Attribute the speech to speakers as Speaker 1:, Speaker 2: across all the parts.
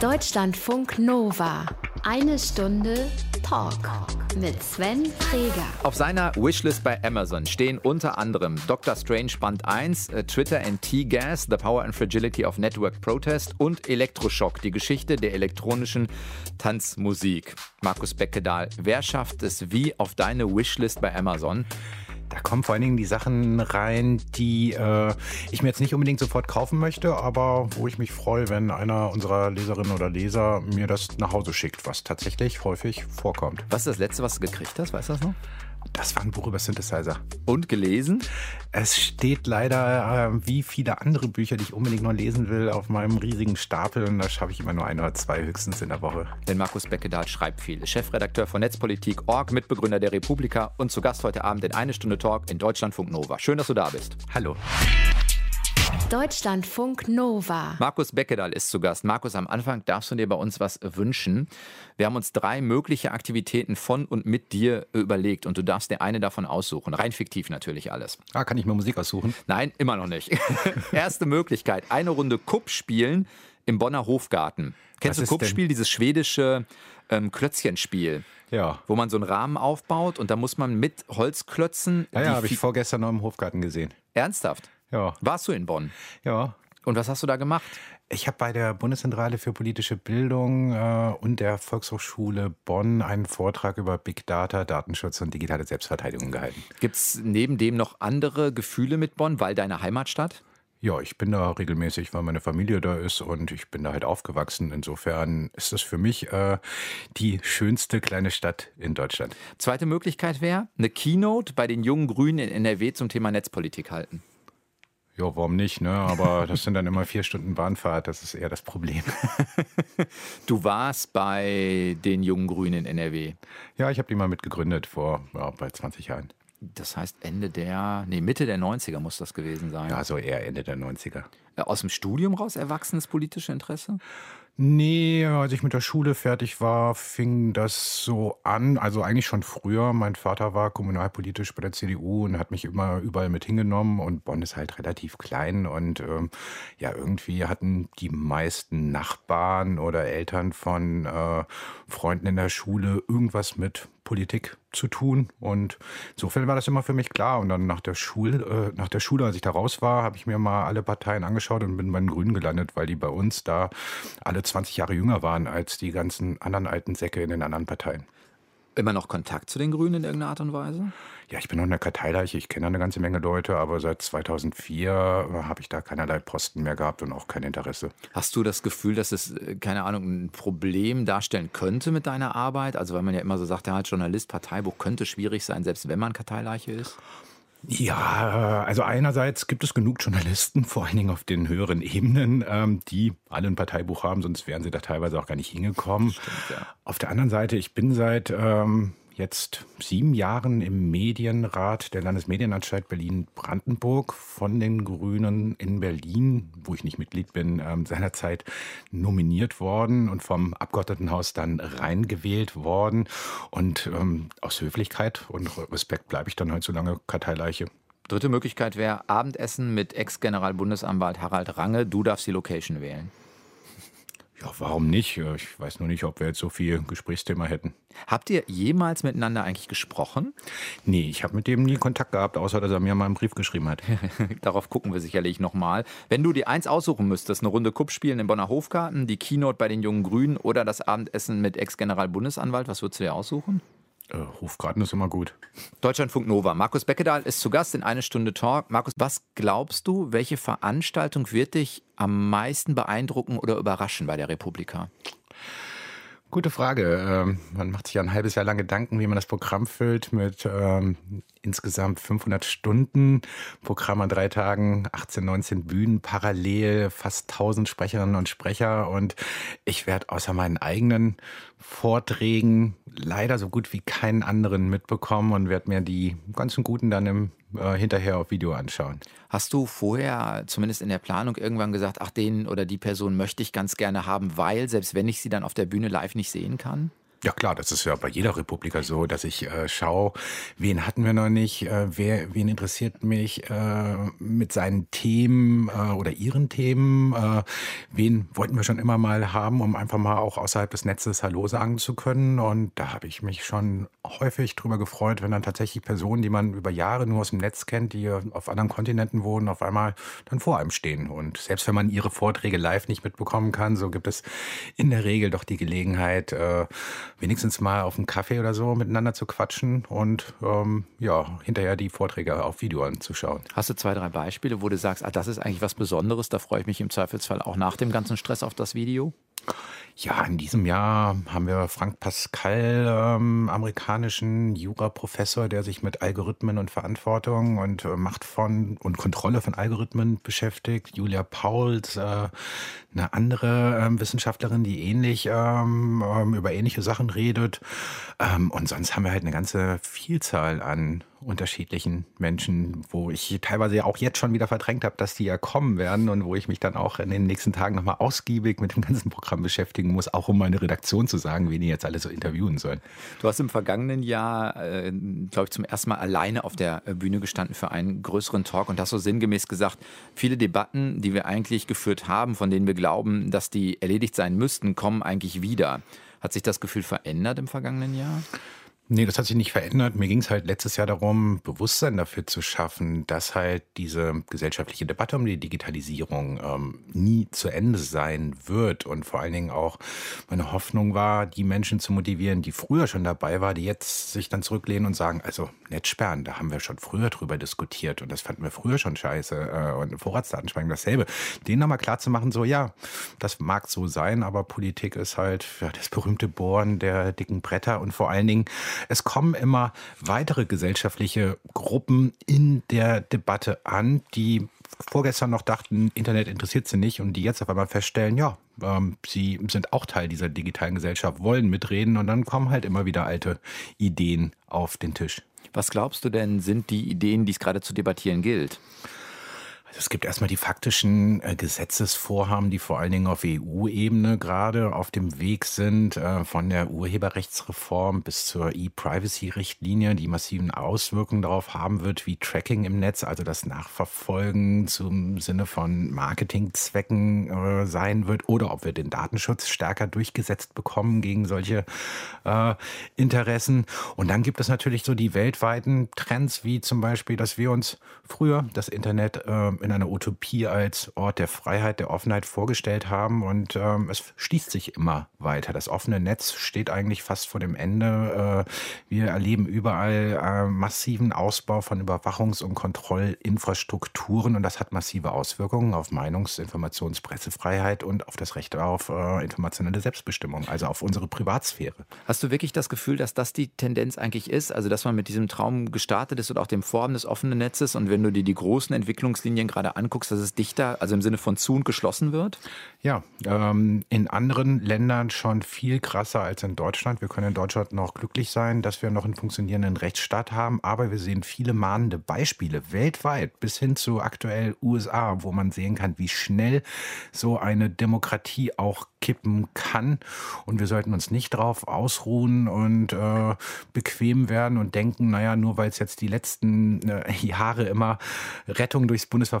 Speaker 1: Deutschlandfunk Nova. Eine Stunde Talk mit Sven Freger.
Speaker 2: Auf seiner Wishlist bei Amazon stehen unter anderem Doctor Strange Band 1, äh, Twitter and T-Gas, The Power and Fragility of Network Protest und Elektroschock, die Geschichte der elektronischen Tanzmusik. Markus Beckedahl, wer schafft es wie auf deine Wishlist bei Amazon?
Speaker 3: Da kommen vor allen Dingen die Sachen rein, die äh, ich mir jetzt nicht unbedingt sofort kaufen möchte, aber wo ich mich freue, wenn einer unserer Leserinnen oder Leser mir das nach Hause schickt, was tatsächlich häufig vorkommt.
Speaker 2: Was ist das letzte, was du gekriegt hast? Weißt du das noch?
Speaker 3: Das war ein Buch über Synthesizer.
Speaker 2: Und gelesen?
Speaker 3: Es steht leider, äh, wie viele andere Bücher, die ich unbedingt noch lesen will, auf meinem riesigen Stapel und da schaffe ich immer nur ein oder zwei höchstens in der Woche.
Speaker 2: Denn Markus Beckedahl schreibt viel. Chefredakteur von Netzpolitik.org, Mitbegründer der Republika und zu Gast heute Abend in Eine Stunde Talk in Deutschlandfunk Nova. Schön, dass du da bist.
Speaker 3: Hallo.
Speaker 1: Deutschlandfunk Nova.
Speaker 2: Markus Beckedahl ist zu Gast. Markus, am Anfang darfst du dir bei uns was wünschen. Wir haben uns drei mögliche Aktivitäten von und mit dir überlegt und du darfst dir eine davon aussuchen. Rein fiktiv natürlich alles.
Speaker 3: Ah, kann ich mir Musik aussuchen?
Speaker 2: Nein, immer noch nicht. Erste Möglichkeit, eine Runde Kupp spielen im Bonner Hofgarten. Kennst
Speaker 3: Was
Speaker 2: du? Kuppspiel, dieses schwedische ähm, Klötzchenspiel?
Speaker 3: Ja.
Speaker 2: Wo man so einen Rahmen aufbaut und da muss man mit Holzklötzen.
Speaker 3: Ja, ja, habe ich vorgestern noch im Hofgarten gesehen.
Speaker 2: Ernsthaft?
Speaker 3: Ja.
Speaker 2: Warst du in Bonn?
Speaker 3: Ja.
Speaker 2: Und was hast du da gemacht?
Speaker 3: Ich habe bei der Bundeszentrale für politische Bildung äh, und der Volkshochschule Bonn einen Vortrag über Big Data, Datenschutz und digitale Selbstverteidigung gehalten.
Speaker 2: Gibt es neben dem noch andere Gefühle mit Bonn, weil deine Heimatstadt?
Speaker 3: Ja, ich bin da regelmäßig, weil meine Familie da ist und ich bin da halt aufgewachsen. Insofern ist das für mich äh, die schönste kleine Stadt in Deutschland.
Speaker 2: Zweite Möglichkeit wäre, eine Keynote bei den jungen Grünen in NRW zum Thema Netzpolitik halten.
Speaker 3: Ja, warum nicht, ne? Aber das sind dann immer vier Stunden Bahnfahrt, das ist eher das Problem.
Speaker 2: Du warst bei den jungen Grünen in NRW.
Speaker 3: Ja, ich habe die mal mitgegründet vor ja, bald 20 Jahren.
Speaker 2: Das heißt Ende der, nee, Mitte der 90er muss das gewesen sein.
Speaker 3: Ja, so eher Ende der 90er.
Speaker 2: Äh, Aus dem Studium raus erwachsenes politische Interesse?
Speaker 3: Nee, als ich mit der Schule fertig war, fing das so an. Also eigentlich schon früher. Mein Vater war kommunalpolitisch bei der CDU und hat mich immer überall mit hingenommen. Und Bonn ist halt relativ klein. Und ähm, ja, irgendwie hatten die meisten Nachbarn oder Eltern von äh, Freunden in der Schule irgendwas mit Politik zu tun. Und insofern war das immer für mich klar. Und dann nach der Schule, äh, nach der Schule, als ich da raus war, habe ich mir mal alle Parteien angeschaut und bin bei den Grünen gelandet, weil die bei uns da alle 20 Jahre jünger waren als die ganzen anderen alten Säcke in den anderen Parteien.
Speaker 2: Immer noch Kontakt zu den Grünen in irgendeiner Art und Weise?
Speaker 3: Ja, ich bin noch in der Karteileiche, ich kenne eine ganze Menge Leute, aber seit 2004 habe ich da keinerlei Posten mehr gehabt und auch kein Interesse.
Speaker 2: Hast du das Gefühl, dass es, äh, keine Ahnung, ein Problem darstellen könnte mit deiner Arbeit? Also, weil man ja immer so sagt, ja, als Journalist, Parteibuch könnte schwierig sein, selbst wenn man Karteileiche ist.
Speaker 3: Ja, also einerseits gibt es genug Journalisten, vor allen Dingen auf den höheren Ebenen, ähm, die alle ein Parteibuch haben, sonst wären sie da teilweise auch gar nicht hingekommen.
Speaker 2: ja.
Speaker 3: Auf der anderen Seite, ich bin seit ähm, jetzt sieben Jahren im Medienrat der Landesmedienanstalt Berlin-Brandenburg von den Grünen in Berlin, wo ich nicht Mitglied bin, ähm, seinerzeit nominiert worden und vom Abgeordnetenhaus dann reingewählt worden. Und ähm, aus Höflichkeit und Respekt bleibe ich dann halt so lange Karteileiche.
Speaker 2: Dritte Möglichkeit wäre Abendessen mit Ex-Generalbundesanwalt Harald Range. Du darfst die Location wählen.
Speaker 3: Ja, warum nicht? Ich weiß nur nicht, ob wir jetzt so viel Gesprächsthema hätten.
Speaker 2: Habt ihr jemals miteinander eigentlich gesprochen?
Speaker 3: Nee, ich habe mit dem nie Kontakt gehabt, außer dass er mir mal einen Brief geschrieben hat.
Speaker 2: Darauf gucken wir sicherlich nochmal. Wenn du dir eins aussuchen müsstest, eine Runde Kupp spielen im Bonner Hofgarten, die Keynote bei den Jungen Grünen oder das Abendessen mit Ex-Generalbundesanwalt, was würdest du dir aussuchen?
Speaker 3: Äh, Hofgarten ist immer gut.
Speaker 2: Deutschlandfunk Nova. Markus Beckedahl ist zu Gast in eine Stunde Talk. Markus, was glaubst du, welche Veranstaltung wird dich am meisten beeindrucken oder überraschen bei der Republika?
Speaker 3: Gute Frage. Ähm, man macht sich ja ein halbes Jahr lang Gedanken, wie man das Programm füllt mit ähm, insgesamt 500 Stunden. Programm an drei Tagen, 18, 19 Bühnen, parallel fast 1000 Sprecherinnen und Sprecher. Und ich werde außer meinen eigenen Vorträgen leider so gut wie keinen anderen mitbekommen und werde mir die ganzen guten dann im, äh, hinterher auf Video anschauen.
Speaker 2: Hast du vorher, zumindest in der Planung, irgendwann gesagt, ach, den oder die Person möchte ich ganz gerne haben, weil, selbst wenn ich sie dann auf der Bühne live nicht sehen kann?
Speaker 3: Ja klar, das ist ja bei jeder Republika so, dass ich äh, schaue, wen hatten wir noch nicht, äh, wer, wen interessiert mich äh, mit seinen Themen äh, oder ihren Themen, äh, wen wollten wir schon immer mal haben, um einfach mal auch außerhalb des Netzes Hallo sagen zu können. Und da habe ich mich schon häufig drüber gefreut, wenn dann tatsächlich Personen, die man über Jahre nur aus dem Netz kennt, die auf anderen Kontinenten wohnen, auf einmal dann vor einem stehen. Und selbst wenn man ihre Vorträge live nicht mitbekommen kann, so gibt es in der Regel doch die Gelegenheit, äh, wenigstens mal auf einen Kaffee oder so miteinander zu quatschen und ähm, ja, hinterher die Vorträge auf Video anzuschauen.
Speaker 2: Hast du zwei, drei Beispiele, wo du sagst, ah, das ist eigentlich was Besonderes, da freue ich mich im Zweifelsfall auch nach dem ganzen Stress auf das Video?
Speaker 3: Ja, in diesem Jahr haben wir Frank Pascal, ähm, amerikanischen Juraprofessor, der sich mit Algorithmen und Verantwortung und äh, Macht von und Kontrolle von Algorithmen beschäftigt. Julia Pauls, äh, eine andere ähm, Wissenschaftlerin, die ähnlich ähm, ähm über ähnliche Sachen redet. Ähm, und sonst haben wir halt eine ganze Vielzahl an unterschiedlichen Menschen, wo ich teilweise auch jetzt schon wieder verdrängt habe, dass die ja kommen werden und wo ich mich dann auch in den nächsten Tagen nochmal ausgiebig mit dem ganzen Programm beschäftigen muss, auch um meine Redaktion zu sagen, wen die jetzt alle so interviewen sollen.
Speaker 2: Du hast im vergangenen Jahr, äh, glaube ich, zum ersten Mal alleine auf der äh, Bühne gestanden für einen größeren Talk und hast so sinngemäß gesagt, viele Debatten, die wir eigentlich geführt haben, von denen wir glauben, dass die erledigt sein müssten, kommen eigentlich wieder. Hat sich das Gefühl verändert im vergangenen Jahr?
Speaker 3: Nee, das hat sich nicht verändert. Mir ging es halt letztes Jahr darum, Bewusstsein dafür zu schaffen, dass halt diese gesellschaftliche Debatte um die Digitalisierung ähm, nie zu Ende sein wird. Und vor allen Dingen auch meine Hoffnung war, die Menschen zu motivieren, die früher schon dabei waren, die jetzt sich dann zurücklehnen und sagen, also Netzsperren, da haben wir schon früher drüber diskutiert und das fanden wir früher schon scheiße. Äh, und Vorratsdatenspeicherung dasselbe. Denen nochmal klar zu machen, so ja, das mag so sein, aber Politik ist halt ja, das berühmte Bohren der dicken Bretter und vor allen Dingen es kommen immer weitere gesellschaftliche Gruppen in der Debatte an, die vorgestern noch dachten, Internet interessiert sie nicht und die jetzt auf einmal feststellen, ja, ähm, sie sind auch Teil dieser digitalen Gesellschaft, wollen mitreden und dann kommen halt immer wieder alte Ideen auf den Tisch.
Speaker 2: Was glaubst du denn, sind die Ideen, die es gerade zu debattieren gilt?
Speaker 3: Also es gibt erstmal die faktischen äh, Gesetzesvorhaben, die vor allen Dingen auf EU-Ebene gerade auf dem Weg sind, äh, von der Urheberrechtsreform bis zur E-Privacy-Richtlinie, die massiven Auswirkungen darauf haben wird, wie Tracking im Netz, also das Nachverfolgen zum Sinne von Marketingzwecken äh, sein wird, oder ob wir den Datenschutz stärker durchgesetzt bekommen gegen solche Interessen. Und dann gibt es natürlich so die weltweiten Trends, wie zum Beispiel, dass wir uns früher das Internet in einer Utopie als Ort der Freiheit, der Offenheit vorgestellt haben. Und ähm, es schließt sich immer weiter. Das offene Netz steht eigentlich fast vor dem Ende. Äh, wir erleben überall äh, massiven Ausbau von Überwachungs- und Kontrollinfrastrukturen. Und das hat massive Auswirkungen auf Meinungs-, Informations-, Pressefreiheit und auf das Recht auf äh, informationelle Selbstbestimmung, also auf unsere Privatsphäre.
Speaker 2: Hast du wirklich das Gefühl, dass das die Tendenz eigentlich ist? Also, dass man mit diesem Traum gestartet ist und auch dem Vorhaben des offenen Netzes und wenn du dir die großen Entwicklungslinien gerade anguckst, dass es dichter, also im Sinne von zu und geschlossen wird?
Speaker 3: Ja, ähm, in anderen Ländern schon viel krasser als in Deutschland. Wir können in Deutschland noch glücklich sein, dass wir noch einen funktionierenden Rechtsstaat haben, aber wir sehen viele mahnende Beispiele weltweit bis hin zu aktuell USA, wo man sehen kann, wie schnell so eine Demokratie auch kippen kann. Und wir sollten uns nicht darauf ausruhen und äh, bequem werden und denken, naja, nur weil es jetzt die letzten äh, Jahre immer Rettung durchs Bundesverfassungsgericht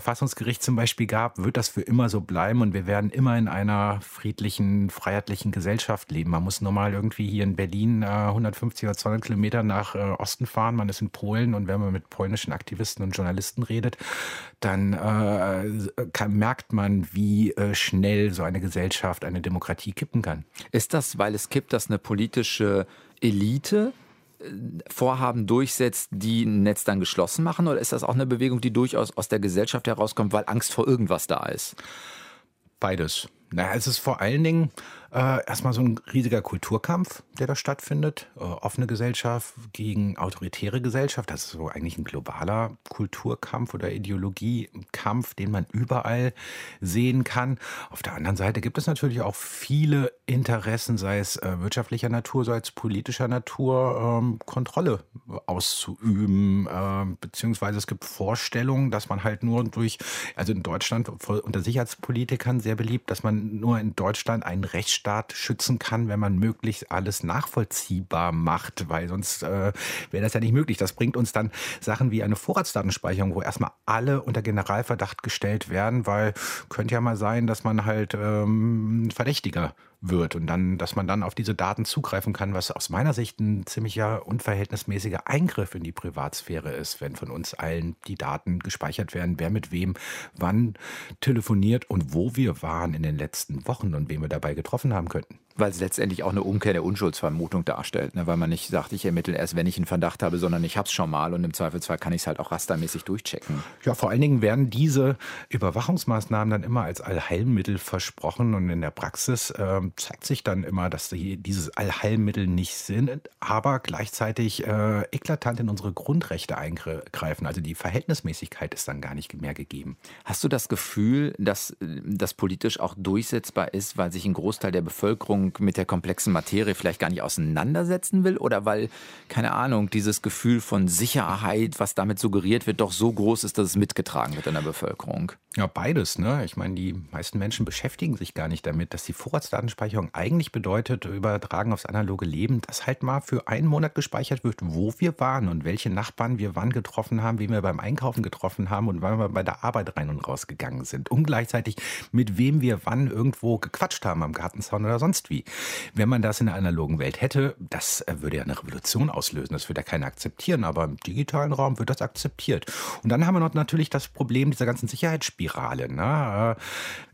Speaker 3: zum Beispiel gab, wird das für immer so bleiben und wir werden immer in einer friedlichen, freiheitlichen Gesellschaft leben. Man muss normal irgendwie hier in Berlin äh, 150 oder 200 Kilometer nach äh, Osten fahren, man ist in Polen und wenn man mit polnischen Aktivisten und Journalisten redet, dann äh, kann, merkt man, wie äh, schnell so eine Gesellschaft, eine Demokratie kippen kann.
Speaker 2: Ist das, weil es kippt, dass eine politische Elite äh, Vorhaben durchsetzt, die ein Netz dann geschlossen machen? Oder ist das auch eine Bewegung, die durchaus aus der Gesellschaft herauskommt, weil Angst vor irgendwas da ist?
Speaker 3: Beides. Naja, es ist vor allen Dingen äh, erstmal so ein riesiger Kulturkampf, der da stattfindet. Äh, offene Gesellschaft gegen autoritäre Gesellschaft. Das ist so eigentlich ein globaler Kulturkampf oder Ideologiekampf, den man überall sehen kann. Auf der anderen Seite gibt es natürlich auch viele Interessen, sei es äh, wirtschaftlicher Natur, sei es politischer Natur, ähm, Kontrolle auszuüben. Äh, beziehungsweise es gibt Vorstellungen, dass man halt nur durch, also in Deutschland unter Sicherheitspolitikern sehr beliebt, dass man nur in Deutschland einen Rechtsstaat schützen kann, wenn man möglichst alles nachvollziehbar macht, weil sonst äh, wäre das ja nicht möglich. Das bringt uns dann Sachen wie eine Vorratsdatenspeicherung, wo erstmal alle unter Generalverdacht gestellt werden, weil könnte ja mal sein, dass man halt ähm, Verdächtiger wird und dann, dass man dann auf diese Daten zugreifen kann, was aus meiner Sicht ein ziemlicher unverhältnismäßiger Eingriff in die Privatsphäre ist, wenn von uns allen die Daten gespeichert werden, wer mit wem wann telefoniert und wo wir waren in den letzten Wochen und wen wir dabei getroffen haben könnten.
Speaker 2: Weil es letztendlich auch eine Umkehr der Unschuldsvermutung darstellt, ne? weil man nicht sagt, ich ermittle erst, wenn ich einen Verdacht habe, sondern ich habe es schon mal und im Zweifelsfall kann ich es halt auch rastermäßig durchchecken.
Speaker 3: Ja, vor allen Dingen werden diese Überwachungsmaßnahmen dann immer als Allheilmittel versprochen und in der Praxis äh, zeigt sich dann immer, dass die, dieses Allheilmittel nicht sind, aber gleichzeitig äh, eklatant in unsere Grundrechte eingreifen. Also die Verhältnismäßigkeit ist dann gar nicht mehr gegeben.
Speaker 2: Hast du das Gefühl, dass das politisch auch durchsetzbar ist, weil sich ein Großteil der Bevölkerung mit der komplexen Materie vielleicht gar nicht auseinandersetzen will oder weil, keine Ahnung, dieses Gefühl von Sicherheit, was damit suggeriert wird, doch so groß ist, dass es mitgetragen wird in der Bevölkerung?
Speaker 3: Ja, beides. Ne? Ich meine, die meisten Menschen beschäftigen sich gar nicht damit, dass die Vorratsdatenspeicherung eigentlich bedeutet, übertragen aufs analoge Leben, dass halt mal für einen Monat gespeichert wird, wo wir waren und welche Nachbarn wir wann getroffen haben, wen wir beim Einkaufen getroffen haben und wann wir bei der Arbeit rein und raus gegangen sind. Und gleichzeitig, mit wem wir wann irgendwo gequatscht haben am Gartenzaun oder sonst wie. Wenn man das in der analogen Welt hätte, das äh, würde ja eine Revolution auslösen. Das würde ja keiner akzeptieren, aber im digitalen Raum wird das akzeptiert. Und dann haben wir noch natürlich das Problem dieser ganzen Sicherheitsspiele. Spirale. Ne?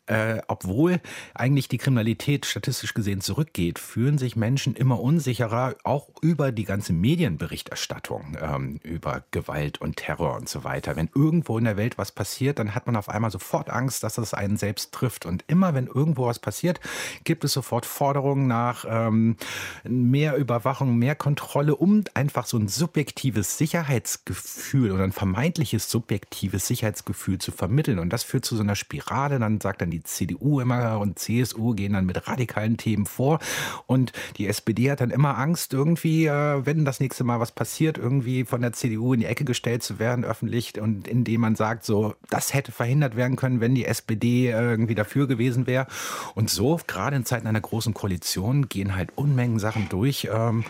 Speaker 3: Äh, obwohl eigentlich die Kriminalität statistisch gesehen zurückgeht, fühlen sich Menschen immer unsicherer, auch über die ganze Medienberichterstattung, ähm, über Gewalt und Terror und so weiter. Wenn irgendwo in der Welt was passiert, dann hat man auf einmal sofort Angst, dass es einen selbst trifft. Und immer wenn irgendwo was passiert, gibt es sofort Forderungen nach ähm, mehr Überwachung, mehr Kontrolle, um einfach so ein subjektives Sicherheitsgefühl oder ein vermeintliches subjektives Sicherheitsgefühl zu vermitteln. Und das führt zu so einer Spirale. Dann sagt dann die die CDU immer und CSU gehen dann mit radikalen Themen vor und die SPD hat dann immer Angst, irgendwie, äh, wenn das nächste Mal was passiert, irgendwie von der CDU in die Ecke gestellt zu werden, öffentlich und indem man sagt, so, das hätte verhindert werden können, wenn die SPD irgendwie dafür gewesen wäre. Und so, gerade in Zeiten einer großen Koalition, gehen halt Unmengen Sachen durch, ähm,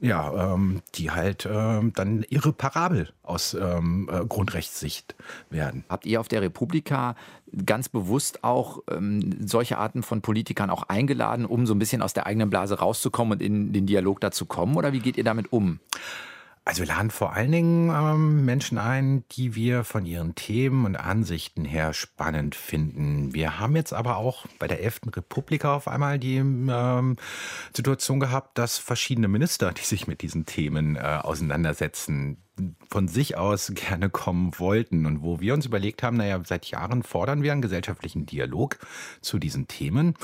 Speaker 3: ja, ähm, die halt ähm, dann irreparabel aus ähm, äh, Grundrechtssicht werden.
Speaker 2: Habt ihr auf der Republika ganz bewusst auch ähm, solche Arten von Politikern auch eingeladen, um so ein bisschen aus der eigenen Blase rauszukommen und in den Dialog dazu kommen? Oder wie geht ihr damit um?
Speaker 3: Also wir laden vor allen Dingen ähm, Menschen ein, die wir von ihren Themen und Ansichten her spannend finden. Wir haben jetzt aber auch bei der 11. Republika auf einmal die ähm, Situation gehabt, dass verschiedene Minister, die sich mit diesen Themen äh, auseinandersetzen, von sich aus gerne kommen wollten und wo wir uns überlegt haben, naja, seit Jahren fordern wir einen gesellschaftlichen Dialog zu diesen Themen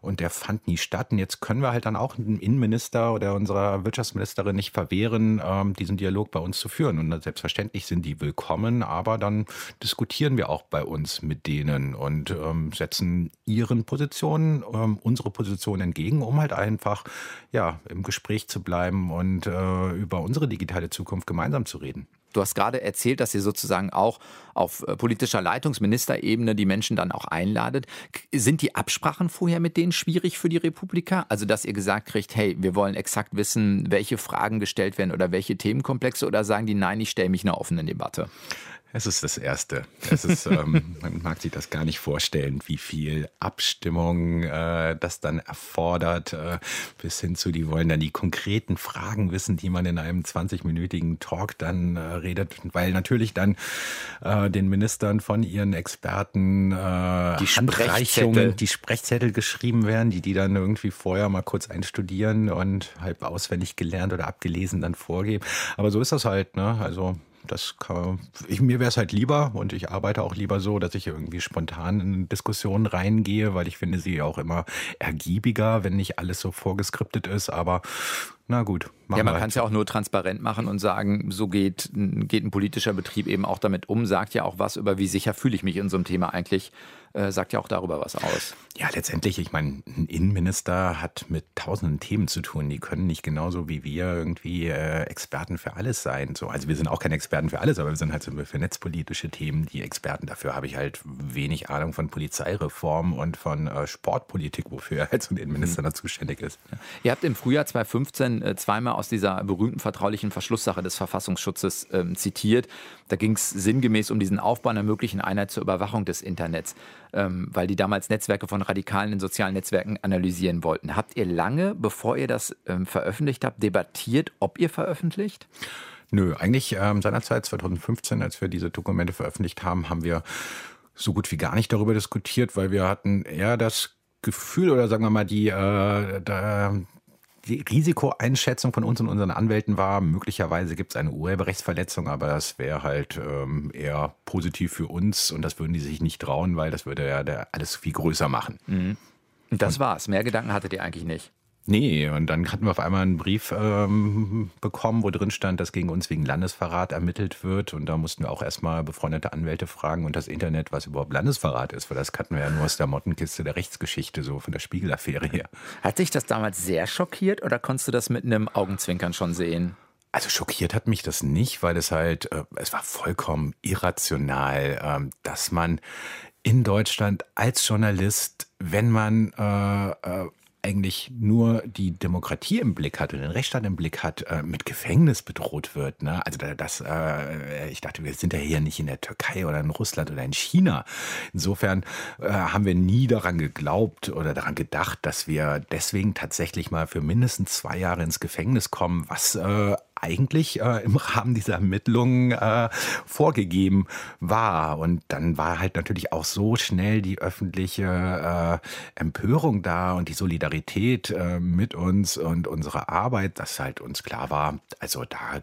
Speaker 3: und der fand nie statt. Und jetzt können wir halt dann auch dem Innenminister oder unserer Wirtschaftsministerin nicht verwehren, ähm, diesen Dialog bei uns zu führen. Und selbstverständlich sind die willkommen, aber dann diskutieren wir auch bei uns mit denen und ähm, setzen ihren Positionen ähm, unsere Position entgegen, um halt einfach ja im Gespräch zu bleiben und äh, über unsere digitale Zukunft gemeinsam zu reden.
Speaker 2: Du hast gerade erzählt, dass ihr sozusagen auch auf äh, politischer Leitungsministerebene die Menschen dann auch einladet. Sind die Absprachen vorher mit denen schwierig für die Republika? Also, dass ihr gesagt kriegt, hey, wir wollen exakt wissen, welche Fragen gestellt werden oder welche Themenkomplexe oder sagen die, nein, ich stelle mich einer offenen Debatte?
Speaker 3: Es ist das Erste. Es ist, ähm, man mag sich das gar nicht vorstellen, wie viel Abstimmung äh, das dann erfordert, äh, bis hin zu, die wollen dann die konkreten Fragen wissen, die man in einem 20-minütigen Talk dann äh, redet, weil natürlich dann äh, den Ministern von ihren Experten äh,
Speaker 2: die Sprechzettel.
Speaker 3: die Sprechzettel geschrieben werden, die die dann irgendwie vorher mal kurz einstudieren und halb auswendig gelernt oder abgelesen dann vorgeben. Aber so ist das halt, ne? Also das kann, ich, mir wäre es halt lieber und ich arbeite auch lieber so, dass ich irgendwie spontan in Diskussionen reingehe, weil ich finde sie auch immer ergiebiger, wenn nicht alles so vorgeskriptet ist. Aber Na gut.
Speaker 2: Ja, man kann es ja auch nur transparent machen und sagen, so geht, geht ein politischer Betrieb eben auch damit um, sagt ja auch was über, wie sicher fühle ich mich in so einem Thema eigentlich äh, sagt ja auch darüber was aus.
Speaker 3: Ja, letztendlich, ich meine, ein Innenminister hat mit tausenden Themen zu tun. Die können nicht genauso wie wir irgendwie äh, Experten für alles sein. So, also wir sind auch keine Experten für alles, aber wir sind halt so für netzpolitische Themen die Experten. Dafür habe ich halt wenig Ahnung von Polizeireform und von äh, Sportpolitik, wofür halt so ein Innenminister mhm. da zuständig ist.
Speaker 2: Ihr habt im Frühjahr 2015 äh, zweimal aus dieser berühmten vertraulichen Verschlusssache des Verfassungsschutzes ähm, zitiert. Da ging es sinngemäß um diesen Aufbau einer möglichen Einheit zur Überwachung des Internets ähm, weil die damals Netzwerke von Radikalen in sozialen Netzwerken analysieren wollten. Habt ihr lange, bevor ihr das ähm, veröffentlicht habt, debattiert, ob ihr veröffentlicht?
Speaker 3: Nö, eigentlich ähm, seinerzeit 2015, als wir diese Dokumente veröffentlicht haben, haben wir so gut wie gar nicht darüber diskutiert, weil wir hatten eher das Gefühl oder sagen wir mal die, äh, die Risikoeinschätzung von uns und unseren Anwälten war, möglicherweise gibt es eine Urheberrechtsverletzung, aber das wäre halt ähm, eher positiv für uns und das würden die sich nicht trauen, weil das würde ja alles viel größer machen.
Speaker 2: Mhm. Das und, war's. Mehr Gedanken hattet ihr eigentlich nicht.
Speaker 3: Nee, und dann hatten wir auf einmal einen Brief ähm, bekommen, wo drin stand, dass gegen uns wegen Landesverrat ermittelt wird. Und da mussten wir auch erstmal befreundete Anwälte fragen und das Internet, was überhaupt Landesverrat ist, weil das kannten wir ja nur aus der Mottenkiste der Rechtsgeschichte, so von der Spiegelaffäre her.
Speaker 2: Hat dich das damals sehr schockiert oder konntest du das mit einem Augenzwinkern schon sehen?
Speaker 3: Also schockiert hat mich das nicht, weil es halt, äh, es war vollkommen irrational, äh, dass man in Deutschland als Journalist, wenn man äh, äh eigentlich nur die Demokratie im Blick hat und den Rechtsstaat im Blick hat, äh, mit Gefängnis bedroht wird. Ne? Also das, äh, ich dachte, wir sind ja hier nicht in der Türkei oder in Russland oder in China. Insofern äh, haben wir nie daran geglaubt oder daran gedacht, dass wir deswegen tatsächlich mal für mindestens zwei Jahre ins Gefängnis kommen, was äh, eigentlich äh, im Rahmen dieser Ermittlungen äh, vorgegeben war. Und dann war halt natürlich auch so schnell die öffentliche äh, Empörung da und die Solidarität äh, mit uns und unsere Arbeit, dass halt uns klar war, also da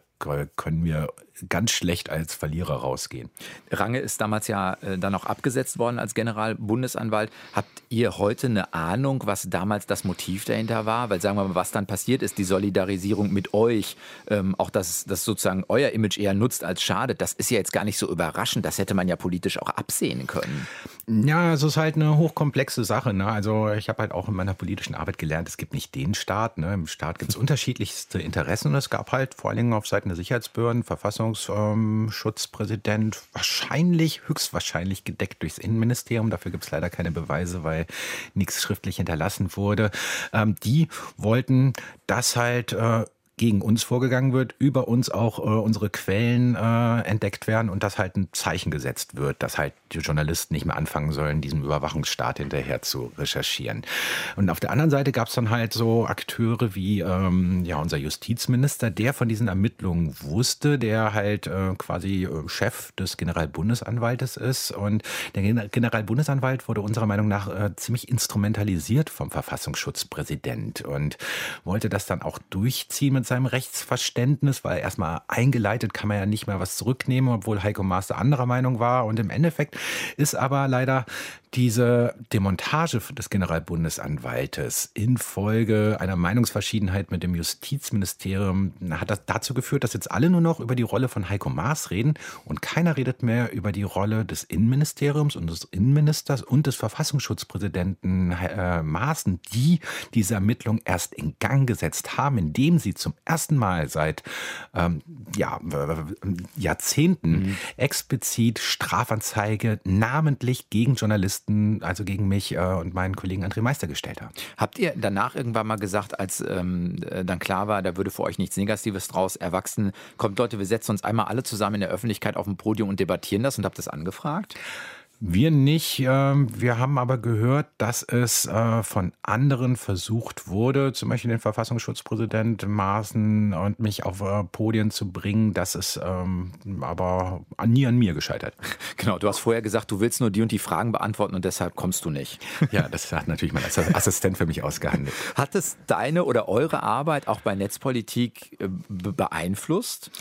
Speaker 3: können wir ganz schlecht als Verlierer rausgehen.
Speaker 2: Range ist damals ja äh, dann auch abgesetzt worden als Generalbundesanwalt. Habt ihr heute eine Ahnung, was damals das Motiv dahinter war? Weil sagen wir mal, was dann passiert ist, die Solidarisierung mit euch, ähm, auch dass das sozusagen euer Image eher nutzt als schadet, das ist ja jetzt gar nicht so überraschend. Das hätte man ja politisch auch absehen können.
Speaker 3: Ja, es ist halt eine hochkomplexe Sache. Ne? Also ich habe halt auch in meiner politischen Arbeit gelernt, es gibt nicht den Staat. Ne? Im Staat gibt es unterschiedlichste Interessen und es gab halt vor allen Dingen auf Seiten der Sicherheitsbehörden, Verfassungsschutzpräsident, ähm, wahrscheinlich, höchstwahrscheinlich gedeckt durchs Innenministerium. Dafür gibt es leider keine Beweise, weil nichts schriftlich hinterlassen wurde. Ähm, die wollten das halt äh, gegen uns vorgegangen wird, über uns auch äh, unsere Quellen äh, entdeckt werden und dass halt ein Zeichen gesetzt wird, dass halt die Journalisten nicht mehr anfangen sollen, diesem Überwachungsstaat hinterher zu recherchieren. Und auf der anderen Seite gab es dann halt so Akteure wie ähm, ja unser Justizminister, der von diesen Ermittlungen wusste, der halt äh, quasi äh, Chef des Generalbundesanwaltes ist und der Generalbundesanwalt wurde unserer Meinung nach äh, ziemlich instrumentalisiert vom Verfassungsschutzpräsident und wollte das dann auch durchziehen mit seinem Rechtsverständnis, weil erstmal eingeleitet kann man ja nicht mehr was zurücknehmen, obwohl Heiko Maas anderer Meinung war. Und im Endeffekt ist aber leider diese Demontage des Generalbundesanwaltes infolge einer Meinungsverschiedenheit mit dem Justizministerium hat das dazu geführt, dass jetzt alle nur noch über die Rolle von Heiko Maas reden und keiner redet mehr über die Rolle des Innenministeriums und des Innenministers und des Verfassungsschutzpräsidenten äh, Maaßen, die diese Ermittlung erst in Gang gesetzt haben, indem sie zum ersten Mal seit ähm, ja, Jahrzehnten mhm. explizit Strafanzeige namentlich gegen Journalisten Journalisten, also gegen mich äh, und meinen Kollegen André Meister gestellt haben.
Speaker 2: Habt ihr danach irgendwann mal gesagt, als ähm, äh, dann klar war, da würde für euch nichts Negatives draus erwachsen, kommt Leute, wir setzen uns einmal alle zusammen in der Öffentlichkeit auf ein Podium und debattieren das und habt das angefragt?
Speaker 3: Wir nicht. Ähm, wir haben aber gehört, dass es äh, von anderen versucht wurde, zum Beispiel den Verfassungsschutzpräsident Maaßen und mich auf äh, Podien zu bringen. Das ist ähm, aber nie an mir gescheitert.
Speaker 2: Genau, du hast vorher gesagt, du willst nur die und die Fragen beantworten und deshalb kommst du nicht.
Speaker 3: Ja, das hat natürlich mein Assistent für mich ausgehandelt.
Speaker 2: Hat es deine oder eure Arbeit auch bei Netzpolitik äh, beeinflusst?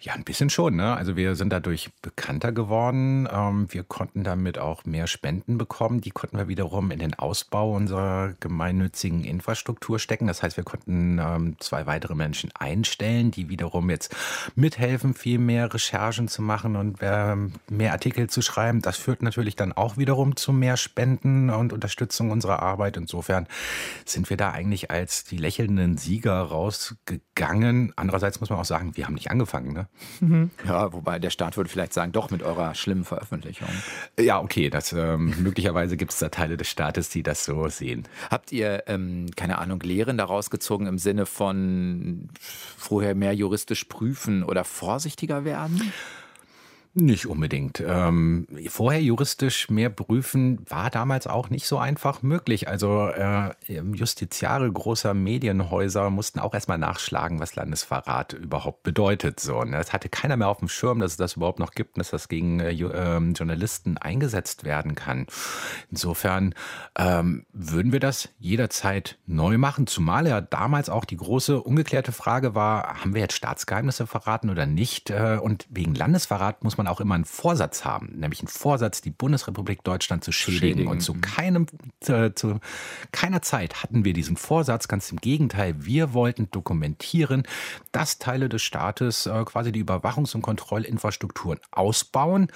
Speaker 3: Ja, ein bisschen schon. Ne? Also wir sind dadurch bekannter geworden. Ähm, wir konnten damit auch mehr Spenden bekommen. Die konnten wir wiederum in den Ausbau unserer gemeinnützigen Infrastruktur stecken. Das heißt, wir konnten ähm, zwei weitere Menschen einstellen, die wiederum jetzt mithelfen, viel mehr Recherchen zu machen und ähm, mehr Artikel zu schreiben. Das führt natürlich dann auch wiederum zu mehr Spenden und Unterstützung unserer Arbeit. Insofern sind wir da eigentlich als die lächelnden Sieger rausgegangen. Andererseits muss man auch sagen, wir haben nicht angefangen. Ne?
Speaker 2: Mhm. Ja, wobei der Staat würde vielleicht sagen, doch mit eurer schlimmen Veröffentlichung.
Speaker 3: Ja, okay, das, ähm, möglicherweise gibt es da Teile des Staates, die das so sehen.
Speaker 2: Habt ihr, ähm, keine Ahnung, Lehren daraus gezogen im Sinne von vorher mehr juristisch prüfen oder vorsichtiger werden?
Speaker 3: Nicht unbedingt. Ähm, vorher juristisch mehr prüfen war damals auch nicht so einfach möglich. Also äh, Justiziare großer Medienhäuser mussten auch erstmal nachschlagen, was Landesverrat überhaupt bedeutet. So, ne? Es hatte keiner mehr auf dem Schirm, dass es das überhaupt noch gibt und dass das gegen äh, äh, Journalisten eingesetzt werden kann. Insofern ähm, würden wir das jederzeit neu machen, zumal ja damals auch die große ungeklärte Frage war, haben wir jetzt Staatsgeheimnisse verraten oder nicht? Äh, und wegen Landesverrat muss man auch immer einen Vorsatz haben, nämlich einen Vorsatz, die Bundesrepublik Deutschland zu schädigen. schädigen. Und zu keinem, zu, zu keiner Zeit hatten wir diesen Vorsatz. Ganz im Gegenteil, wir wollten dokumentieren, dass Teile des Staates äh, quasi die Überwachungs- und Kontrollinfrastrukturen ausbauen,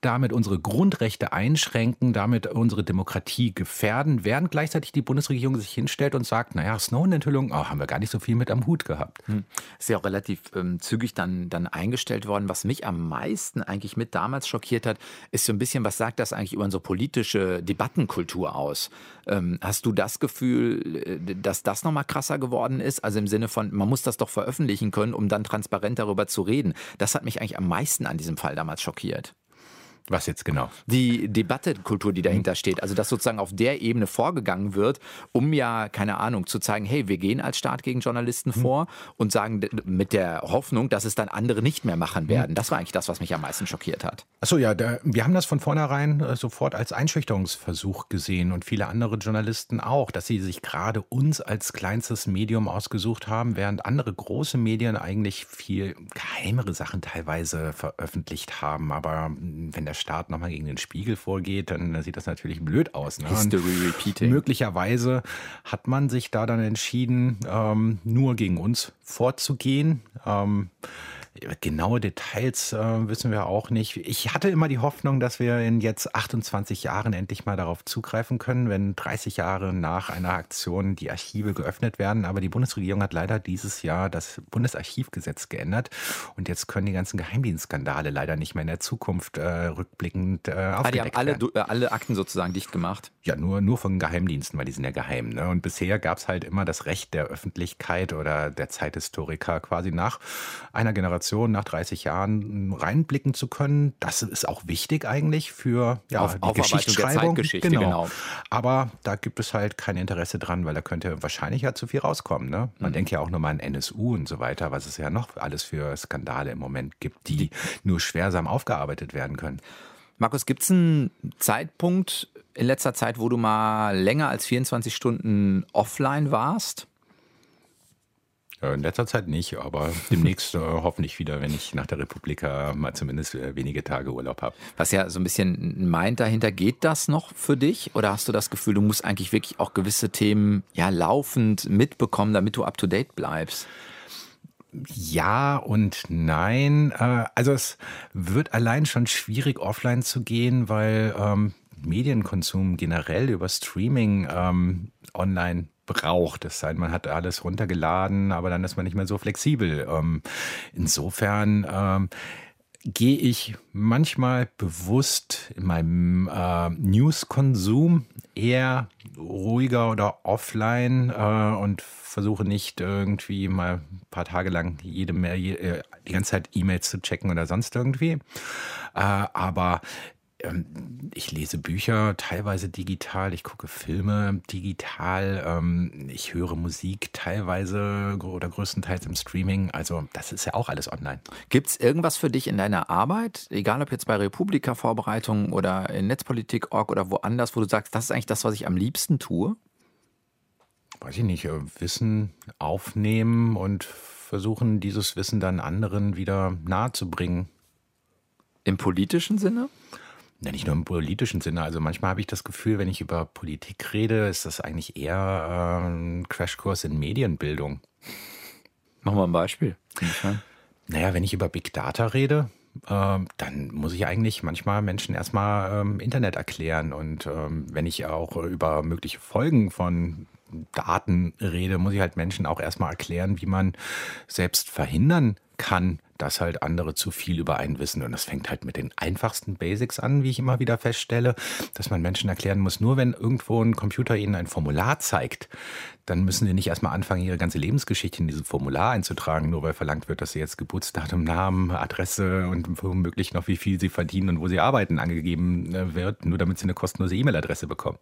Speaker 3: damit unsere Grundrechte einschränken, damit unsere Demokratie gefährden, während gleichzeitig die Bundesregierung sich hinstellt und sagt, naja, Snowden-Enthüllung, oh, haben wir gar nicht so viel mit am Hut gehabt. Hm.
Speaker 2: Ist ja auch relativ ähm, zügig dann, dann eingestellt worden. Was mich am meisten eigentlich mit damals schockiert hat, ist so ein bisschen, was sagt das eigentlich über unsere politische Debattenkultur aus? Ähm, hast du das Gefühl, äh, dass das nochmal krasser geworden ist? Also im Sinne von, man muss das doch veröffentlichen können, um dann transparent darüber zu reden. Das hat mich eigentlich am meisten an diesem Fall damals schockiert.
Speaker 3: Was jetzt genau?
Speaker 2: Die Debattekultur, die dahinter steht. Also, dass sozusagen auf der Ebene vorgegangen wird, um ja, keine Ahnung, zu zeigen, hey, wir gehen als Staat gegen Journalisten hm. vor und sagen mit der Hoffnung, dass es dann andere nicht mehr machen hm. werden. Das war eigentlich das, was mich am meisten schockiert hat.
Speaker 3: Achso, ja, da, wir haben das von vornherein äh, sofort als Einschüchterungsversuch gesehen und viele andere Journalisten auch, dass sie sich gerade uns als kleinstes Medium ausgesucht haben, während andere große Medien eigentlich viel geheimere Sachen teilweise veröffentlicht haben. Aber wenn der Staat nochmal gegen den Spiegel vorgeht, dann sieht das natürlich blöd aus.
Speaker 2: Ne? History repeating.
Speaker 3: Möglicherweise hat man sich da dann entschieden, ähm, nur gegen uns vorzugehen. Ähm, Genaue Details äh, wissen wir auch nicht. Ich hatte immer die Hoffnung, dass wir in jetzt 28 Jahren endlich mal darauf zugreifen können, wenn 30 Jahre nach einer Aktion die Archive geöffnet werden. Aber die Bundesregierung hat leider dieses Jahr das Bundesarchivgesetz geändert und jetzt können die ganzen Geheimdienstskandale leider nicht mehr in der Zukunft äh, rückblickend äh, aufgedeckt ah, die haben
Speaker 2: alle,
Speaker 3: werden.
Speaker 2: Äh, alle Akten sozusagen dicht gemacht?
Speaker 3: Ja, nur, nur von Geheimdiensten, weil die sind ja geheim. Ne? Und bisher gab es halt immer das Recht der Öffentlichkeit oder der Zeithistoriker quasi nach einer Generation nach 30 Jahren reinblicken zu können. Das ist auch wichtig eigentlich für ja, Auf, die Geschichtsschreibung.
Speaker 2: Geschichte, genau. genau.
Speaker 3: Aber da gibt es halt kein Interesse dran, weil da könnte wahrscheinlich ja zu viel rauskommen. Ne? Man mhm. denkt ja auch nur mal an NSU und so weiter, was es ja noch alles für Skandale im Moment gibt, die nur schwersam aufgearbeitet werden können.
Speaker 2: Markus, gibt es einen Zeitpunkt in letzter Zeit, wo du mal länger als 24 Stunden offline warst?
Speaker 3: Äh, in letzter Zeit nicht, aber demnächst äh, hoffentlich wieder, wenn ich nach der Republika mal zumindest äh, wenige Tage Urlaub habe.
Speaker 2: Was ja so ein bisschen meint dahinter, geht das noch für dich? Oder hast du das Gefühl, du musst eigentlich wirklich auch gewisse Themen ja laufend mitbekommen, damit du up to date bleibst?
Speaker 3: Ja und nein. Äh, also es wird allein schon schwierig, offline zu gehen, weil ähm, Medienkonsum generell über Streaming ähm, online braucht. Es sei denn, man hat alles runtergeladen, aber dann ist man nicht mehr so flexibel. Ähm, insofern ähm, gehe ich manchmal bewusst in meinem äh, News-Konsum eher ruhiger oder offline äh, und versuche nicht irgendwie mal ein paar Tage lang jede Mail, äh, die ganze Zeit E-Mails zu checken oder sonst irgendwie. Äh, aber ich lese Bücher teilweise digital, ich gucke Filme digital, ähm, ich höre Musik teilweise oder größtenteils im Streaming. Also das ist ja auch alles online.
Speaker 2: Gibt es irgendwas für dich in deiner Arbeit, egal ob jetzt bei Republika-Vorbereitungen oder in Netzpolitik.org oder woanders, wo du sagst, das ist eigentlich das, was ich am liebsten tue?
Speaker 3: Weiß ich nicht, äh, Wissen aufnehmen und versuchen, dieses Wissen dann anderen wieder nahezubringen.
Speaker 2: Im politischen Sinne?
Speaker 3: Ja, nicht nur im politischen Sinne. Also manchmal habe ich das Gefühl, wenn ich über Politik rede, ist das eigentlich eher ein Crashkurs in Medienbildung.
Speaker 2: Mach mal ein Beispiel.
Speaker 3: Naja, wenn ich über Big Data rede, äh, dann muss ich eigentlich manchmal Menschen erstmal ähm, Internet erklären. Und ähm, wenn ich auch über mögliche Folgen von Daten rede, muss ich halt Menschen auch erstmal erklären, wie man selbst verhindern kann, dass halt andere zu viel über einen wissen. Und das fängt halt mit den einfachsten Basics an, wie ich immer wieder feststelle, dass man Menschen erklären muss, nur wenn irgendwo ein Computer ihnen ein Formular zeigt, dann müssen sie nicht erstmal anfangen, ihre ganze Lebensgeschichte in dieses Formular einzutragen, nur weil verlangt wird, dass sie jetzt Geburtsdatum, Namen, Adresse und womöglich noch wie viel sie verdienen und wo sie arbeiten angegeben äh, wird, nur damit sie eine kostenlose E-Mail-Adresse bekommen.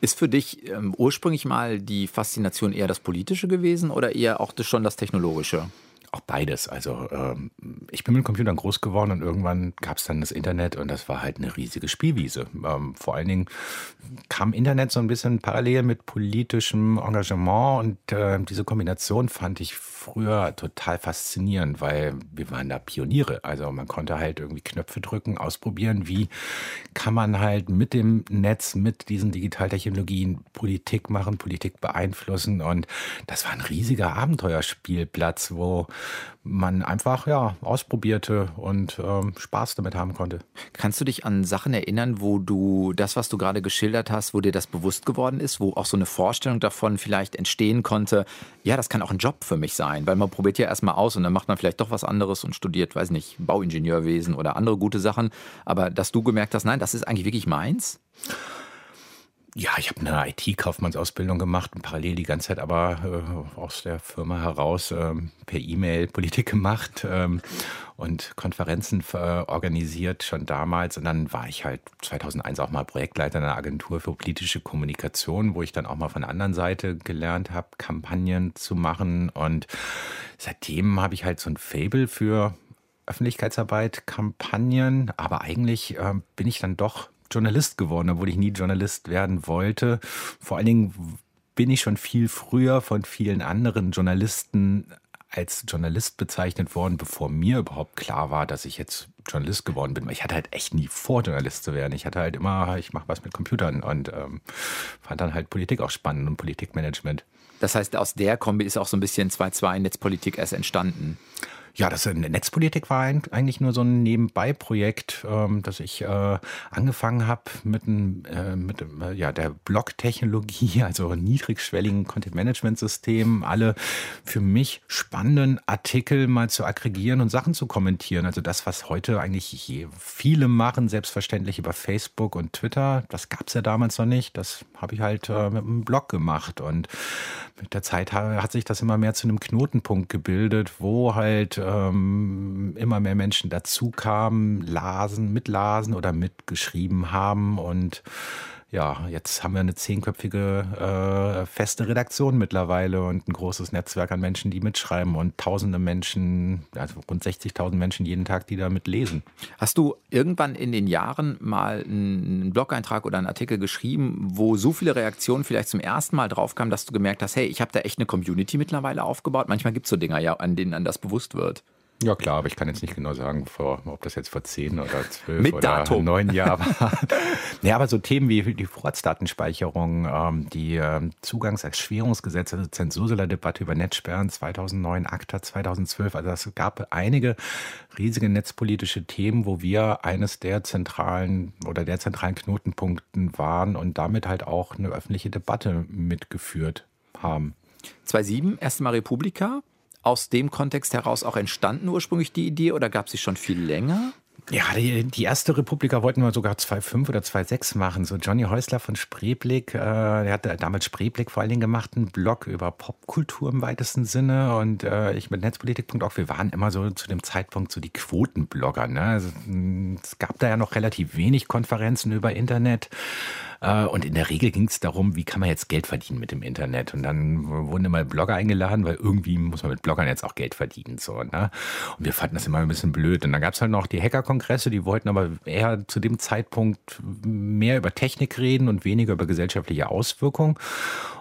Speaker 2: Ist für dich ähm, ursprünglich mal die Faszination eher das Politische gewesen oder eher auch das, schon das Technologische?
Speaker 3: Auch beides. Also ähm, ich bin mit Computern groß geworden und irgendwann gab es dann das Internet und das war halt eine riesige Spielwiese. Ähm, vor allen Dingen kam Internet so ein bisschen parallel mit politischem Engagement und äh, diese Kombination fand ich früher total faszinierend, weil wir waren da Pioniere. Also man konnte halt irgendwie Knöpfe drücken, ausprobieren, wie kann man halt mit dem Netz, mit diesen Digitaltechnologien Politik machen, Politik beeinflussen und das war ein riesiger Abenteuerspielplatz, wo man einfach ja ausprobierte und ähm, Spaß damit haben konnte.
Speaker 2: Kannst du dich an Sachen erinnern, wo du das, was du gerade geschildert hast, wo dir das bewusst geworden ist, wo auch so eine Vorstellung davon vielleicht entstehen konnte, ja, das kann auch ein Job für mich sein, weil man probiert ja erstmal aus und dann macht man vielleicht doch was anderes und studiert, weiß nicht, Bauingenieurwesen oder andere gute Sachen, aber dass du gemerkt hast, nein, das ist eigentlich wirklich meins?
Speaker 3: Ja, ich habe eine IT-Kaufmannsausbildung gemacht und parallel die ganze Zeit aber äh, aus der Firma heraus äh, per E-Mail Politik gemacht ähm, und Konferenzen äh, organisiert schon damals. Und dann war ich halt 2001 auch mal Projektleiter einer Agentur für politische Kommunikation, wo ich dann auch mal von der anderen Seite gelernt habe, Kampagnen zu machen. Und seitdem habe ich halt so ein Fable für Öffentlichkeitsarbeit, Kampagnen, aber eigentlich äh, bin ich dann doch Journalist geworden, obwohl ich nie Journalist werden wollte. Vor allen Dingen bin ich schon viel früher von vielen anderen Journalisten als Journalist bezeichnet worden, bevor mir überhaupt klar war, dass ich jetzt Journalist geworden bin. Ich hatte halt echt nie vor, Journalist zu werden. Ich hatte halt immer, ich mache was mit Computern und ähm, fand dann halt Politik auch spannend und Politikmanagement.
Speaker 2: Das heißt, aus der Kombi ist auch so ein bisschen 2-2 Netzpolitik erst entstanden.
Speaker 3: Ja, das Netzpolitik war eigentlich nur so ein Nebenbei-Projekt, ähm, dass ich äh, angefangen habe mit, äh, mit äh, ja, der Blog-Technologie, also niedrigschwelligen Content-Management-System, alle für mich spannenden Artikel mal zu aggregieren und Sachen zu kommentieren. Also das, was heute eigentlich viele machen, selbstverständlich über Facebook und Twitter, das gab es ja damals noch nicht. Das habe ich halt äh, mit einem Blog gemacht und mit der Zeit hat sich das immer mehr zu einem Knotenpunkt gebildet, wo halt ähm, immer mehr Menschen dazu kamen, lasen, mitlasen oder mitgeschrieben haben und ja, jetzt haben wir eine zehnköpfige äh, feste Redaktion mittlerweile und ein großes Netzwerk an Menschen, die mitschreiben und tausende Menschen, also rund 60.000 Menschen jeden Tag, die damit lesen.
Speaker 2: Hast du irgendwann in den Jahren mal einen Blog-Eintrag oder einen Artikel geschrieben, wo so viele Reaktionen vielleicht zum ersten Mal drauf kamen, dass du gemerkt hast, hey, ich habe da echt eine Community mittlerweile aufgebaut? Manchmal gibt es so Dinger ja, an denen an das bewusst wird.
Speaker 3: Ja klar, aber ich kann jetzt nicht genau sagen, vor, ob das jetzt vor zehn oder zwölf
Speaker 2: Mit
Speaker 3: oder
Speaker 2: Datum.
Speaker 3: neun Jahren war. ja, aber so Themen wie die Vorratsdatenspeicherung, ähm, die ähm, Zugangserschwerungsgesetze, also Zensurdebatte über Netzsperren 2009, ACTA 2012, also es gab einige riesige netzpolitische Themen, wo wir eines der zentralen oder der zentralen Knotenpunkten waren und damit halt auch eine öffentliche Debatte mitgeführt haben.
Speaker 2: 2007, erste Mal Republika, aus dem Kontext heraus auch entstanden ursprünglich die Idee oder gab sie schon viel länger?
Speaker 3: Ja, die, die erste Republika wollten wir sogar 2.5 oder 2.6 machen. So Johnny Häusler von Spreeblick, äh, der hat damals Spreeblick vor allen Dingen gemacht, einen Blog über Popkultur im weitesten Sinne. Und äh, ich mit Netzpolitik.org, wir waren immer so zu dem Zeitpunkt so die Quotenblogger. Ne? Also, es gab da ja noch relativ wenig Konferenzen über Internet. Äh, und in der Regel ging es darum, wie kann man jetzt Geld verdienen mit dem Internet. Und dann wurden immer Blogger eingeladen, weil irgendwie muss man mit Bloggern jetzt auch Geld verdienen. So, ne? Und wir fanden das immer ein bisschen blöd. Und dann gab es halt noch die Hackerkongresse, die wollten aber eher zu dem Zeitpunkt mehr über Technik reden und weniger über gesellschaftliche Auswirkungen.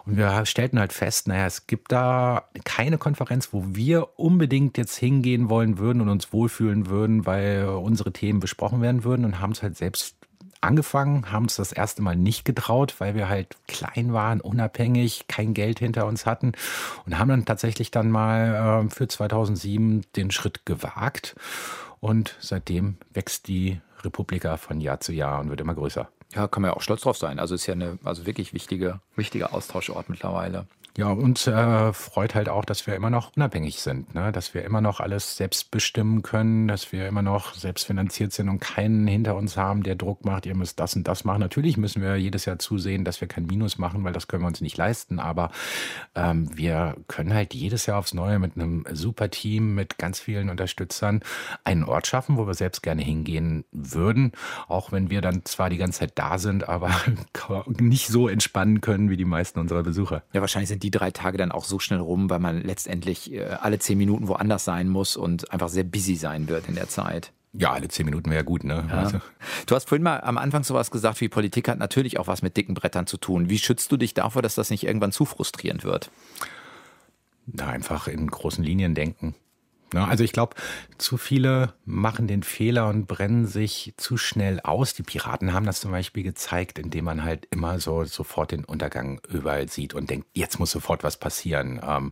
Speaker 3: Und wir stellten halt fest, naja, es gibt da keine Konferenz, wo wir unbedingt jetzt hingehen wollen würden und uns wohlfühlen würden, weil unsere Themen besprochen werden würden und haben es halt selbst angefangen, haben es das erste Mal nicht getraut, weil wir halt klein waren, unabhängig, kein Geld hinter uns hatten und haben dann tatsächlich dann mal äh, für 2007 den Schritt gewagt und seitdem wächst die Republika von Jahr zu Jahr und wird immer größer.
Speaker 2: Ja, kann man ja auch stolz drauf sein. Also ist ja eine also wirklich wichtige, wichtiger Austauschort mittlerweile.
Speaker 3: Ja, uns äh, freut halt auch, dass wir immer noch unabhängig sind, ne? dass wir immer noch alles selbst bestimmen können, dass wir immer noch selbst finanziert sind und keinen hinter uns haben, der Druck macht, ihr müsst das und das machen. Natürlich müssen wir jedes Jahr zusehen, dass wir kein Minus machen, weil das können wir uns nicht leisten, aber ähm, wir können halt jedes Jahr aufs Neue mit einem super Team, mit ganz vielen Unterstützern einen Ort schaffen, wo wir selbst gerne hingehen würden, auch wenn wir dann zwar die ganze Zeit da sind, aber nicht so entspannen können wie die meisten unserer Besucher.
Speaker 2: Ja, wahrscheinlich sind die drei Tage dann auch so schnell rum, weil man letztendlich äh, alle zehn Minuten woanders sein muss und einfach sehr busy sein wird in der Zeit.
Speaker 3: Ja, alle zehn Minuten wäre gut, ne?
Speaker 2: Ja. Also. Du hast vorhin mal am Anfang sowas gesagt, wie Politik hat natürlich auch was mit dicken Brettern zu tun. Wie schützt du dich davor, dass das nicht irgendwann zu frustrierend wird?
Speaker 3: Na, einfach in großen Linien denken. Ne? Also ich glaube, zu viele machen den Fehler und brennen sich zu schnell aus. Die Piraten haben das zum Beispiel gezeigt, indem man halt immer so sofort den Untergang überall sieht und denkt, jetzt muss sofort was passieren. Ähm,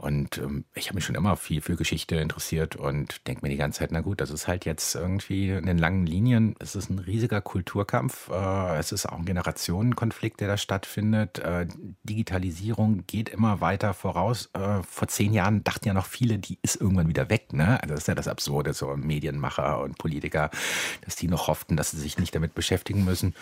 Speaker 3: und ähm, ich habe mich schon immer viel für Geschichte interessiert und denke mir die ganze Zeit, na gut, das ist halt jetzt irgendwie in den langen Linien, es ist ein riesiger Kulturkampf, äh, es ist auch ein Generationenkonflikt, der da stattfindet. Äh, Digitalisierung geht immer weiter voraus. Äh, vor zehn Jahren dachten ja noch viele, die ist irgendwann wieder weg. Ne? Also das ist ja das Absurde, so Medienmacher und Politiker, dass die noch hofften, dass sie sich nicht damit beschäftigen müssen.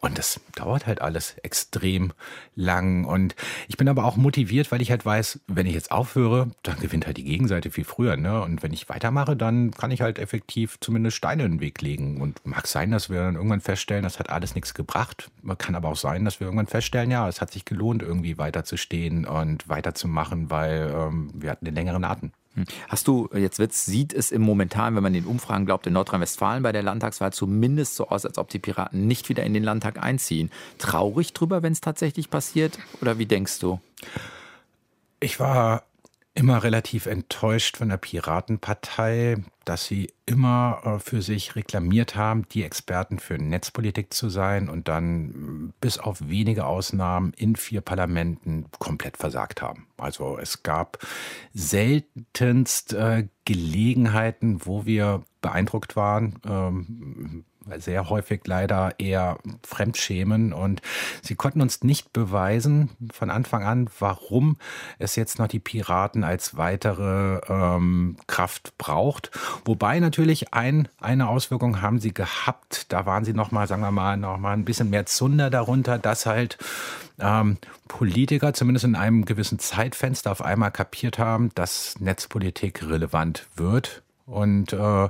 Speaker 3: Und das dauert halt alles extrem lang. Und ich bin aber auch motiviert, weil ich halt weiß, wenn ich jetzt aufhöre, dann gewinnt halt die Gegenseite viel früher. Ne? Und wenn ich weitermache, dann kann ich halt effektiv zumindest Steine in den Weg legen. Und mag sein, dass wir dann irgendwann feststellen, das hat alles nichts gebracht. Man kann aber auch sein, dass wir irgendwann feststellen, ja, es hat sich gelohnt, irgendwie weiterzustehen und weiterzumachen, weil ähm, wir hatten den längeren Atem.
Speaker 2: Hm. Hast du, jetzt wird's, sieht es im Momentan, wenn man den Umfragen glaubt, in Nordrhein-Westfalen bei der Landtagswahl zumindest so aus, als ob die Piraten nicht wieder in den Landtag einziehen. Traurig drüber, wenn es tatsächlich passiert? Oder wie denkst du?
Speaker 3: Ich war immer relativ enttäuscht von der Piratenpartei, dass sie immer äh, für sich reklamiert haben, die Experten für Netzpolitik zu sein und dann mm, bis auf wenige Ausnahmen in vier Parlamenten komplett versagt haben. Also es gab seltenst äh, Gelegenheiten, wo wir beeindruckt waren. Sehr häufig leider eher Fremdschämen. Und sie konnten uns nicht beweisen von Anfang an, warum es jetzt noch die Piraten als weitere ähm, Kraft braucht. Wobei natürlich ein, eine Auswirkung haben sie gehabt. Da waren sie noch mal, sagen wir mal, noch mal ein bisschen mehr Zunder darunter, dass halt ähm, Politiker zumindest in einem gewissen Zeitfenster auf einmal kapiert haben, dass Netzpolitik relevant wird und äh,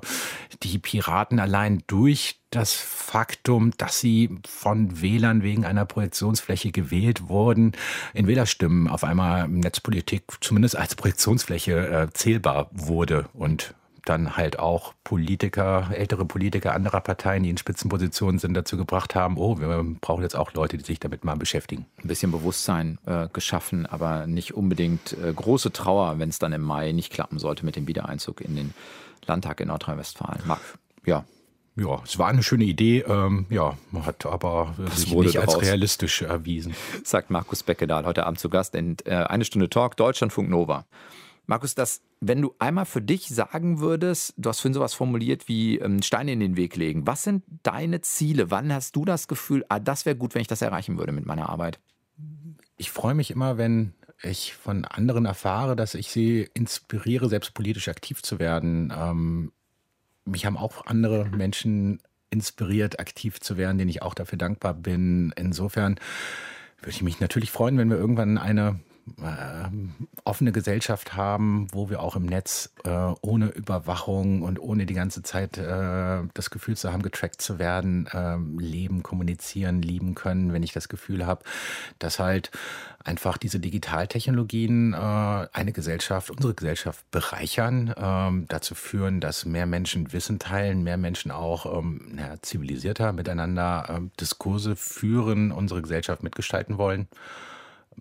Speaker 3: die Piraten allein durch das Faktum, dass sie von Wählern wegen einer Projektionsfläche gewählt wurden, in Wählerstimmen auf einmal Netzpolitik zumindest als Projektionsfläche äh, zählbar wurde und dann halt auch Politiker, ältere Politiker anderer Parteien, die in Spitzenpositionen sind, dazu gebracht haben, oh, wir brauchen jetzt auch Leute, die sich damit mal beschäftigen.
Speaker 2: Ein bisschen Bewusstsein äh, geschaffen, aber nicht unbedingt äh, große Trauer, wenn es dann im Mai nicht klappen sollte mit dem Wiedereinzug in den Landtag in Nordrhein-Westfalen.
Speaker 3: Ja. Ja, es war eine schöne Idee, ähm, ja, hat aber sich nicht als realistisch erwiesen.
Speaker 2: Sagt Markus Beckedahl heute Abend zu Gast in äh, Eine Stunde Talk, Deutschlandfunk Nova. Markus, das, wenn du einmal für dich sagen würdest, du hast vorhin sowas formuliert wie ähm, Steine in den Weg legen. Was sind deine Ziele? Wann hast du das Gefühl, ah, das wäre gut, wenn ich das erreichen würde mit meiner Arbeit?
Speaker 3: Ich freue mich immer, wenn ich von anderen erfahre, dass ich sie inspiriere, selbst politisch aktiv zu werden. Ähm, mich haben auch andere Menschen inspiriert, aktiv zu werden, denen ich auch dafür dankbar bin. Insofern würde ich mich natürlich freuen, wenn wir irgendwann eine offene Gesellschaft haben, wo wir auch im Netz äh, ohne Überwachung und ohne die ganze Zeit äh, das Gefühl zu haben, getrackt zu werden, äh, leben, kommunizieren, lieben können, wenn ich das Gefühl habe, dass halt einfach diese Digitaltechnologien äh, eine Gesellschaft, unsere Gesellschaft bereichern, ähm, dazu führen, dass mehr Menschen Wissen teilen, mehr Menschen auch ähm, ja, zivilisierter miteinander äh, Diskurse führen, unsere Gesellschaft mitgestalten wollen.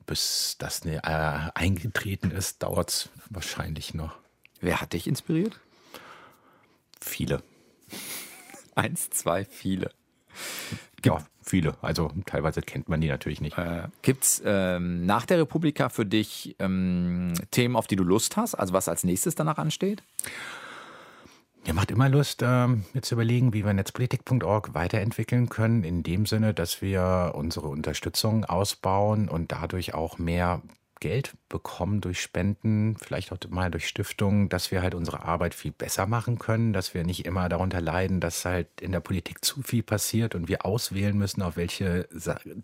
Speaker 3: Bis das ne, äh, eingetreten ist, dauert es wahrscheinlich noch.
Speaker 2: Wer hat dich inspiriert?
Speaker 3: Viele.
Speaker 2: Eins, zwei, viele.
Speaker 3: Ja, viele. Also teilweise kennt man die natürlich nicht.
Speaker 2: Äh, Gibt es ähm, nach der Republika für dich ähm, Themen, auf die du Lust hast? Also was als nächstes danach ansteht?
Speaker 3: Mir macht immer Lust, ähm, jetzt zu überlegen, wie wir netzpolitik.org weiterentwickeln können, in dem Sinne, dass wir unsere Unterstützung ausbauen und dadurch auch mehr Geld bekommen durch Spenden, vielleicht auch mal durch Stiftungen, dass wir halt unsere Arbeit viel besser machen können, dass wir nicht immer darunter leiden, dass halt in der Politik zu viel passiert und wir auswählen müssen, auf welche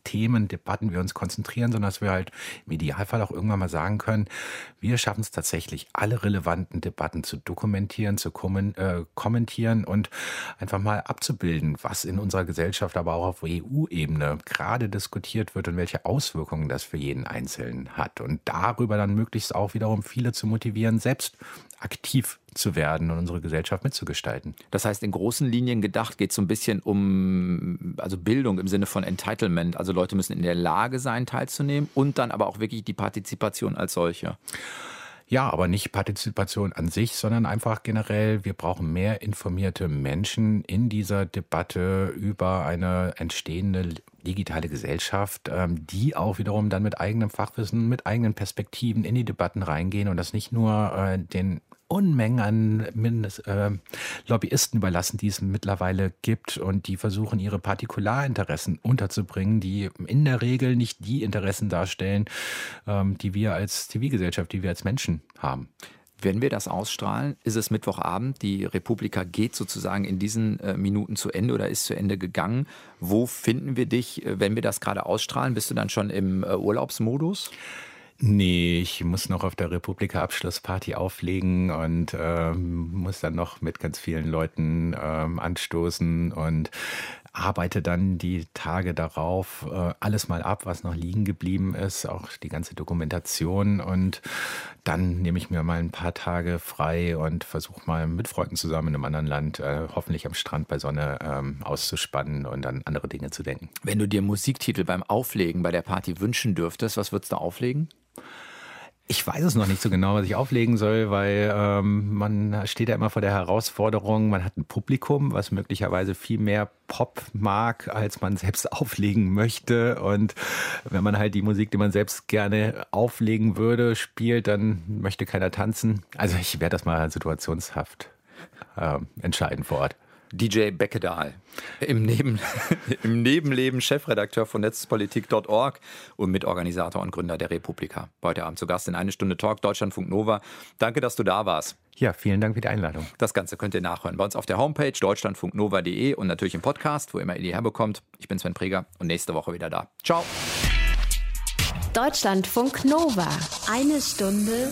Speaker 3: Themen, Debatten wir uns konzentrieren, sondern dass wir halt im Idealfall auch irgendwann mal sagen können, wir schaffen es tatsächlich, alle relevanten Debatten zu dokumentieren, zu äh, kommentieren und einfach mal abzubilden, was in unserer Gesellschaft, aber auch auf EU-Ebene gerade diskutiert wird und welche Auswirkungen das für jeden Einzelnen hat. und darüber dann möglichst auch wiederum viele zu motivieren, selbst aktiv zu werden und unsere Gesellschaft mitzugestalten.
Speaker 2: Das heißt, in großen Linien gedacht geht es so ein bisschen um also Bildung im Sinne von Entitlement. Also Leute müssen in der Lage sein, teilzunehmen und dann aber auch wirklich die Partizipation als solche.
Speaker 3: Ja, aber nicht Partizipation an sich, sondern einfach generell, wir brauchen mehr informierte Menschen in dieser Debatte über eine entstehende digitale Gesellschaft, ähm, die auch wiederum dann mit eigenem Fachwissen, mit eigenen Perspektiven in die Debatten reingehen und das nicht nur äh, den Unmengen an Mindest, äh, Lobbyisten überlassen, die es mittlerweile gibt und die versuchen, ihre Partikularinteressen unterzubringen, die in der Regel nicht die Interessen darstellen, ähm, die wir als Zivilgesellschaft, die wir als Menschen haben.
Speaker 2: Wenn wir das ausstrahlen, ist es Mittwochabend. Die Republika geht sozusagen in diesen äh, Minuten zu Ende oder ist zu Ende gegangen. Wo finden wir dich, äh, wenn wir das gerade ausstrahlen? Bist du dann schon im äh, Urlaubsmodus?
Speaker 3: Nee, ich muss noch auf der Republika Abschlussparty auflegen und ähm, muss dann noch mit ganz vielen Leuten ähm, anstoßen und arbeite dann die Tage darauf äh, alles mal ab, was noch liegen geblieben ist, auch die ganze Dokumentation und dann nehme ich mir mal ein paar Tage frei und versuche mal mit Freunden zusammen in einem anderen Land, äh, hoffentlich am Strand bei Sonne, ähm, auszuspannen und an andere Dinge zu denken.
Speaker 2: Wenn du dir Musiktitel beim Auflegen bei der Party wünschen dürftest, was würdest du auflegen?
Speaker 3: Ich weiß es noch nicht so genau, was ich auflegen soll, weil ähm, man steht ja immer vor der Herausforderung, man hat ein Publikum, was möglicherweise viel mehr Pop mag, als man selbst auflegen möchte. Und wenn man halt die Musik, die man selbst gerne auflegen würde, spielt, dann möchte keiner tanzen. Also ich werde das mal situationshaft äh, entscheiden vor Ort.
Speaker 2: DJ Beckedahl, im, Neben, im Nebenleben Chefredakteur von netzpolitik.org und Mitorganisator und Gründer der Republika. Heute Abend zu Gast in eine Stunde Talk Deutschlandfunk Nova. Danke, dass du da warst.
Speaker 3: Ja, vielen Dank für die Einladung.
Speaker 2: Das Ganze könnt ihr nachhören bei uns auf der Homepage deutschlandfunknova.de und natürlich im Podcast, wo immer ihr die herbekommt. Ich bin Sven Preger und nächste Woche wieder da. Ciao.
Speaker 1: Deutschlandfunk Nova. Eine Stunde